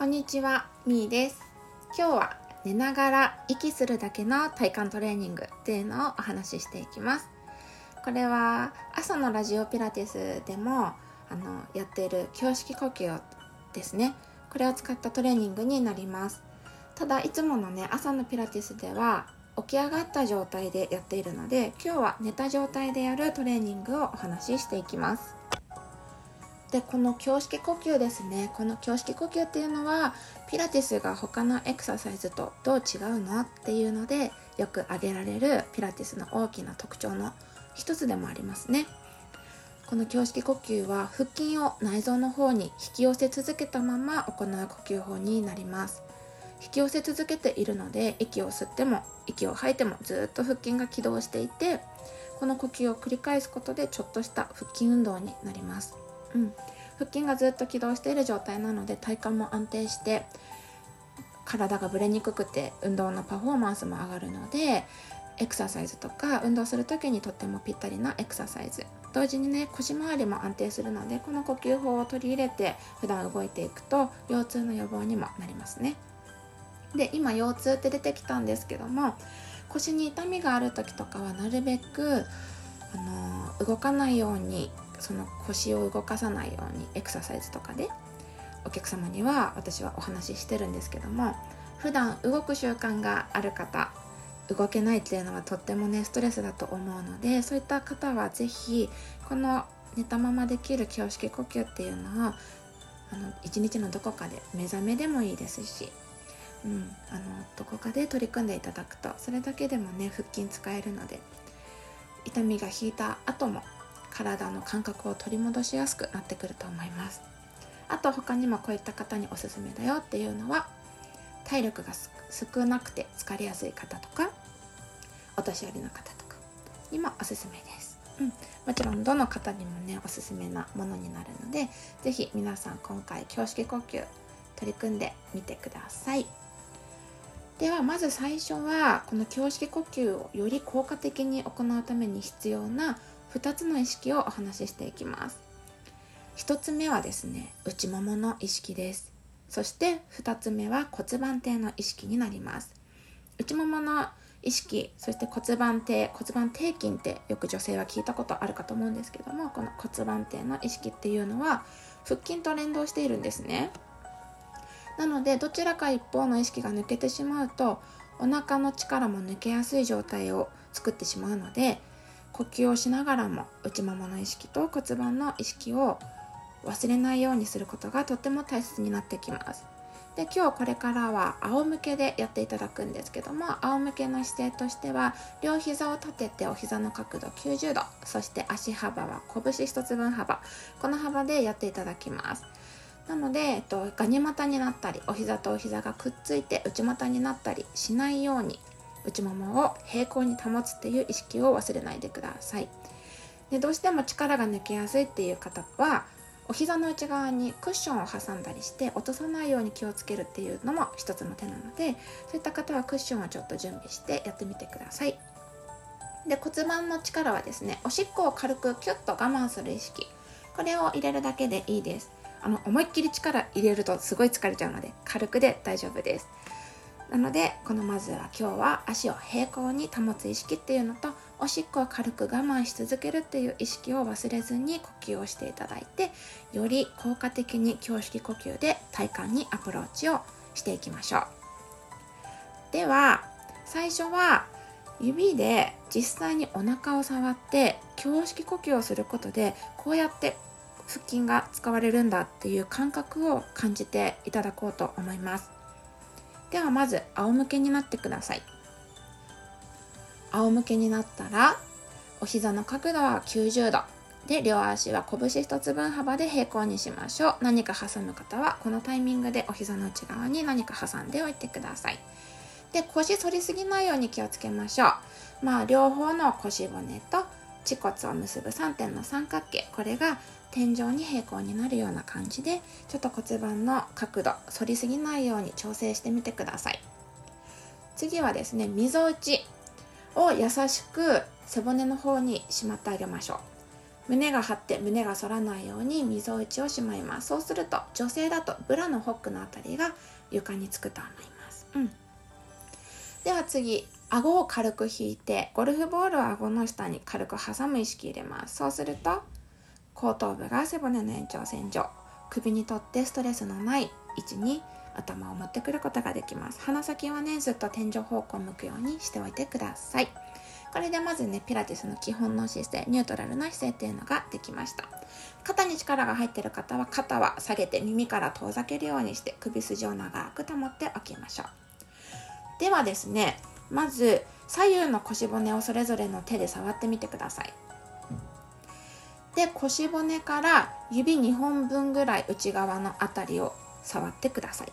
こんにちは、みーです。今日は寝ながら息するだけの体幹トレーニングっていうのをお話ししていきます。これは朝のラジオピラティスでもあのやっている胸式呼吸ですね。これを使ったトレーニングになります。ただいつものね朝のピラティスでは起き上がった状態でやっているので今日は寝た状態でやるトレーニングをお話ししていきます。でこの胸式呼吸ですね。この胸式呼吸っていうのはピラティスが他のエクササイズとどう違うのっていうのでよく挙げられるピラティスの大きな特徴の一つでもありますね。この胸式呼吸は腹筋を内臓の方に引き寄せ続けたまま行う呼吸法になります。引き寄せ続けているので息を吸っても息を吐いてもずっと腹筋が起動していてこの呼吸を繰り返すことでちょっとした腹筋運動になります。うん、腹筋がずっと起動している状態なので体幹も安定して体がぶれにくくて運動のパフォーマンスも上がるのでエクササイズとか運動する時にとってもぴったりなエクササイズ。同時にね腰回りも安定するのでこの呼吸法を取り入れて普段動いていくと腰痛の予防にもなりますね。で今腰痛って出てきたんですけども腰に痛みがある時とかはなるべくあの動かないようにその腰を動かさないようにエクササイズとかでお客様には私はお話ししてるんですけども普段動く習慣がある方動けないっていうのはとってもねストレスだと思うのでそういった方は是非この寝たままできる胸式呼吸っていうのをあの一日のどこかで目覚めでもいいですし、うん、あのどこかで取り組んでいただくとそれだけでもね腹筋使えるので痛みが引いた後も体の感覚を取り戻しやすくなってくると思います。あと他にもこういった方におすすめだよっていうのは体力が少なくて疲れやすい方とかお年寄りの方とかにもおすすめです、うん、もちろんどの方にもねおすすめなものになるので是非皆さん今回胸式呼吸取り組んでみてください。ではまず最初はこの胸式呼吸をより効果的に行うために必要な2つの意識をお話ししていきます。1つ目はですね内ももの意識です。そして2つ目は骨盤底の意識になります。内ももの意識そして骨盤底骨盤底筋ってよく女性は聞いたことあるかと思うんですけどもこの骨盤底の意識っていうのは腹筋と連動しているんですね。なのでどちらか一方の意識が抜けてしまうとお腹の力も抜けやすい状態を作ってしまうので呼吸をしながらも内ももの意識と骨盤の意識を忘れないようにすることがとっても大切になってきます。で今日これからは仰向けでやっていただくんですけども仰向けの姿勢としては両膝を立ててお膝の角度90度そして足幅は拳1つ分幅この幅でやっていただきます。なので、えっと、ガニ股になったりお膝とお膝がくっついて内股になったりしないように内ももを平行に保つっていう意識を忘れないでくださいでどうしても力が抜けやすいっていう方はお膝の内側にクッションを挟んだりして落とさないように気をつけるっていうのも一つの手なのでそういった方はクッションをちょっと準備してやってみてくださいで骨盤の力はですねおしっこを軽くキュッと我慢する意識これを入れるだけでいいですあの思いっきり力入れるとすごい疲れちゃうので軽くで大丈夫ですなのでこのまずは今日は足を平行に保つ意識っていうのとおしっこを軽く我慢し続けるっていう意識を忘れずに呼吸をしていただいてより効果的に胸式呼吸で体幹にアプローチをしていきましょう。では最初は指で実際にお腹を触って胸式呼吸をすることでこうやって腹筋が使われるんだっていう感覚を感じていただこうと思います。ではまず仰向けになってください。仰向けになったらお膝の角度は90度。で両足は拳1つ分幅で平行にしましょう。何か挟む方はこのタイミングでお膝の内側に何か挟んでおいてください。で腰反りすぎないように気をつけましょう。まあ両方の腰骨と恥骨を結ぶ3点の三角形。これが天井に平行になるような感じでちょっと骨盤の角度反りすぎないように調整してみてください。次はですねみぞおちを優しく背骨の方にしまってあげましょう。胸が張って胸が反らないようにみぞおちをしまいます。そうすると女性だとブラのホックのあたりが床につくと思います、うん、では次顎を軽く引いてゴルフボールを顎の下に軽く挟む意識入れます。そうすると後頭部が背骨の延長線上。首にとってストレスのない位置に頭を持ってくることができます。鼻先はねずっと天井方向を向くようにしておいてください。これでまずねピラティスの基本の姿勢ニュートラルな姿勢っていうのができました。肩に力が入ってる方は肩は下げて耳から遠ざけるようにして首筋を長く保っておきましょう。ではですねまず左右の腰骨をそれぞれの手で触ってみてください。で腰骨から指2本分ぐらい内側の辺りを触ってください。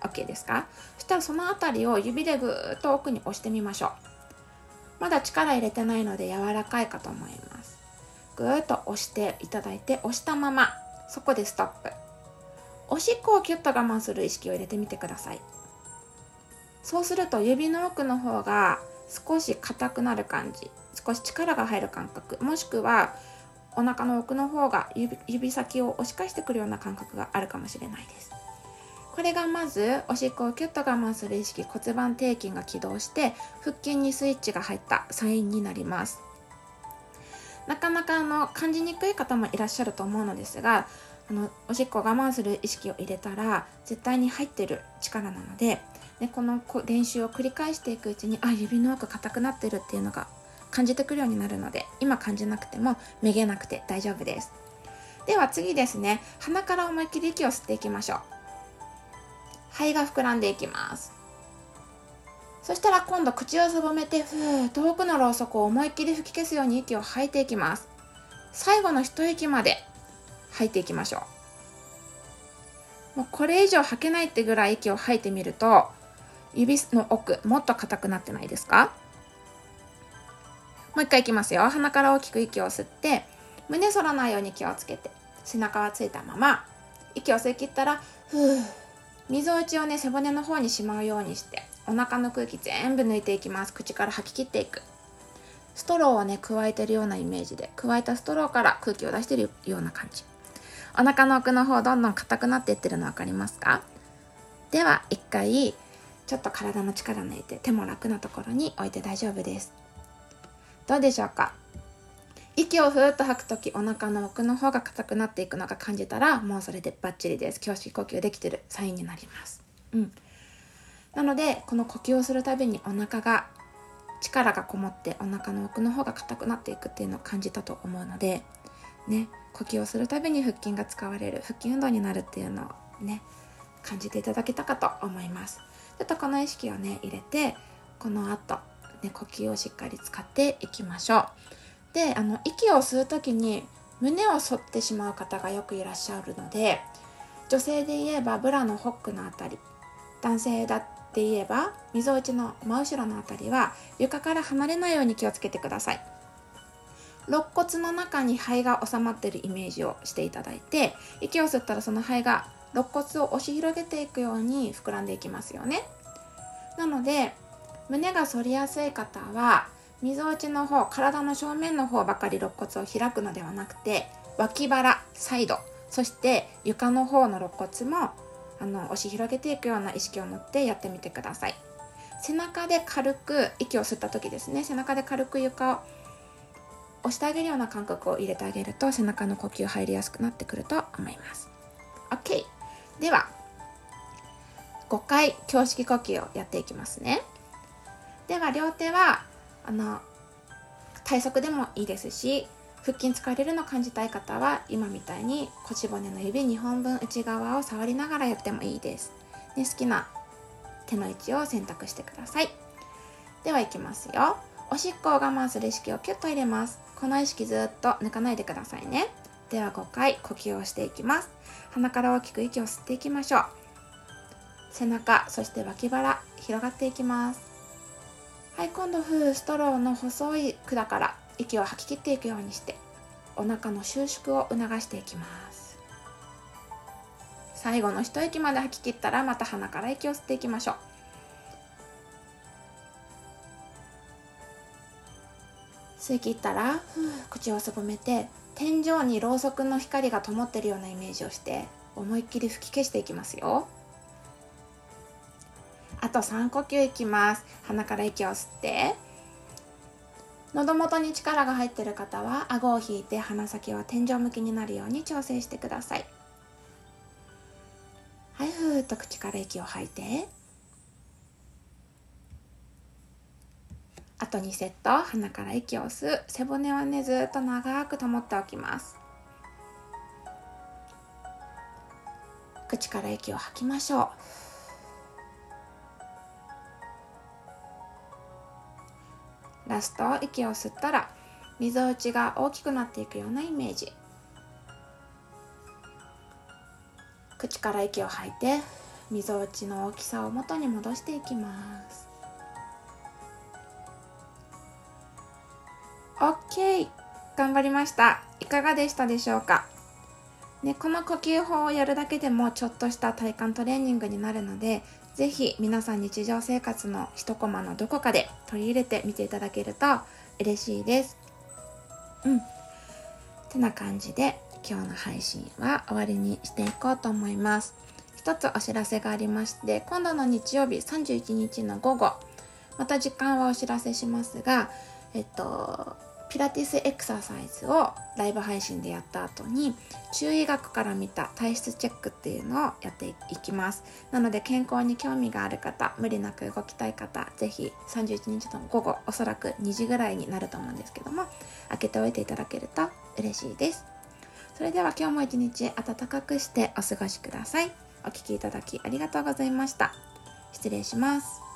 OK ですか？そしたらその辺りを指でぐーっと奥に押してみましょう。まだ力入れてないので柔らかいかと思います。ぐーっと押していただいて押したままそこでストップ。おしっこをキュッと我慢する意識を入れてみてください。そうすると指の奥の方が少し硬くなる感じ少し力が入る感覚もしくはお腹の奥の方が指先を押し返してくるような感覚があるかもしれないです。これがまずおしっこをキュッと我慢する意識骨盤底筋が起動して腹筋にスイッチが入ったサインになります。なかなかあの感じにくい方もいらっしゃると思うのですがあのおしっこを我慢する意識を入れたら絶対に入ってる力なのででこの練習を繰り返していくうちにあ指の奥硬くなってるっていうのが感じてくるようになるので今感じなくてもめげなくて大丈夫です。では次ですね。鼻から思いっきり息を吸っていきましょう。肺が膨らんでいきます。そしたら今度口をすぼめてふー遠くのろうそくを思いっきり吹き消すように息を吐いていきます。最後の一息まで吐いていきましょう。もうこれ以上吐けないってぐらい息を吐いてみると指の奥もっと硬くなってないですか？もう一回いきますよ。鼻から大きく息を吸って胸反らないように気をつけて背中はついたまま息を吸い切ったらふーみぞおちをね背骨の方にしまうようにしてお腹の空気全部抜いていきます。口から吐き切っていく。ストローをね加えてるようなイメージで加えたストローから空気を出してるような感じ。お腹の奥の方どんどん硬くなっていってるの分かりますか？では一回ちょっと体の力抜いて手も楽なところに置いて大丈夫です。どうでしょうか？息をふーっと吐く時お腹の奥の方が硬くなっていくのが感じたらもうそれでバッチリです。胸式呼吸できてるサインになります。うん。なのでこの呼吸をするたびにお腹が力がこもってお腹の奥の方が硬くなっていくっていうのを感じたと思うのでね呼吸をするたびに腹筋が使われる腹筋運動になるっていうのをね感じていただけたかと思います。ちょっとこの意識をね入れてこの後ね呼吸をしっかり使っていきましょう。であの息を吸う時に胸を反ってしまう方がよくいらっしゃるので女性で言えばブラのホックの辺り男性だって言えばみぞおちの真後ろの辺りは床から離れないように気をつけてください。肋骨の中に肺が収まってるイメージをしていただいて息を吸ったらその肺が肋骨を押し広げていくように膨らんでいきますよね。なので胸が反りやすい方はみぞおちの方体の正面の方ばかり肋骨を開くのではなくて脇腹サイドそして床の方の肋骨もあの押し広げていくような意識を持ってやってみてください。背中で軽く息を吸った時ですね。背中で軽く床を押してあげるような感覚を入れてあげると背中の呼吸入りやすくなってくると思います。OK では5回胸式呼吸をやっていきますね。では両手はあの体側でもいいですし腹筋疲れるの感じたい方は今みたいに腰骨の指2本分内側を触りながらやってもいいです、ね、好きな手の位置を選択してください。ではいきますよ。おしっこを我慢する意識をキュッと入れます。この意識ずっと抜かないでくださいね。では5回呼吸をしていきます。鼻から大きく息を吸っていきましょう。背中そして脇腹広がっていきます。はい今度ふストローの細い管から息を吐き切っていくようにしてお腹の収縮を促していきます。最後の一息まで吐き切ったらまた鼻から息を吸っていきましょう。吸い切ったら口をすぼめて天井にろうそくの光が灯ってるようなイメージをして思いっきり吹き消していきますよ。あと3呼吸いきます。鼻から息を吸って。喉元に力が入ってる方は顎を引いて鼻先は天井向きになるように調整してください。はいふーっと口から息を吐いて。あと2セット。鼻から息を吸う。背骨はねずっと長く保っておきます。口から息を吐きましょう。ラスト息を吸ったらみぞおちが大きくなっていくようなイメージ口から息を吐いてみぞおちの大きさを元に戻していきます OK! 頑張りました。いかがでしたでしょうか？ね、この呼吸法をやるだけでもちょっとした体幹トレーニングになるので、ぜひ皆さん日常生活の一コマのどこかで取り入れてみていただけると嬉しいです。うん。てな感じで今日の配信は終わりにしていこうと思います。一つお知らせがありまして、今度の日曜日31日の午後、また時間はお知らせしますが、えっと、ピラティスエクササイズをライブ配信でやった後に中医学から見た体質チェックっていうのをやっていきます。なので健康に興味がある方無理なく動きたい方ぜひ31日の午後おそらく2時ぐらいになると思うんですけども開けておいていただけると嬉しいです。それでは今日も一日暖かくしてお過ごしください。お聴きいただきありがとうございました。失礼します。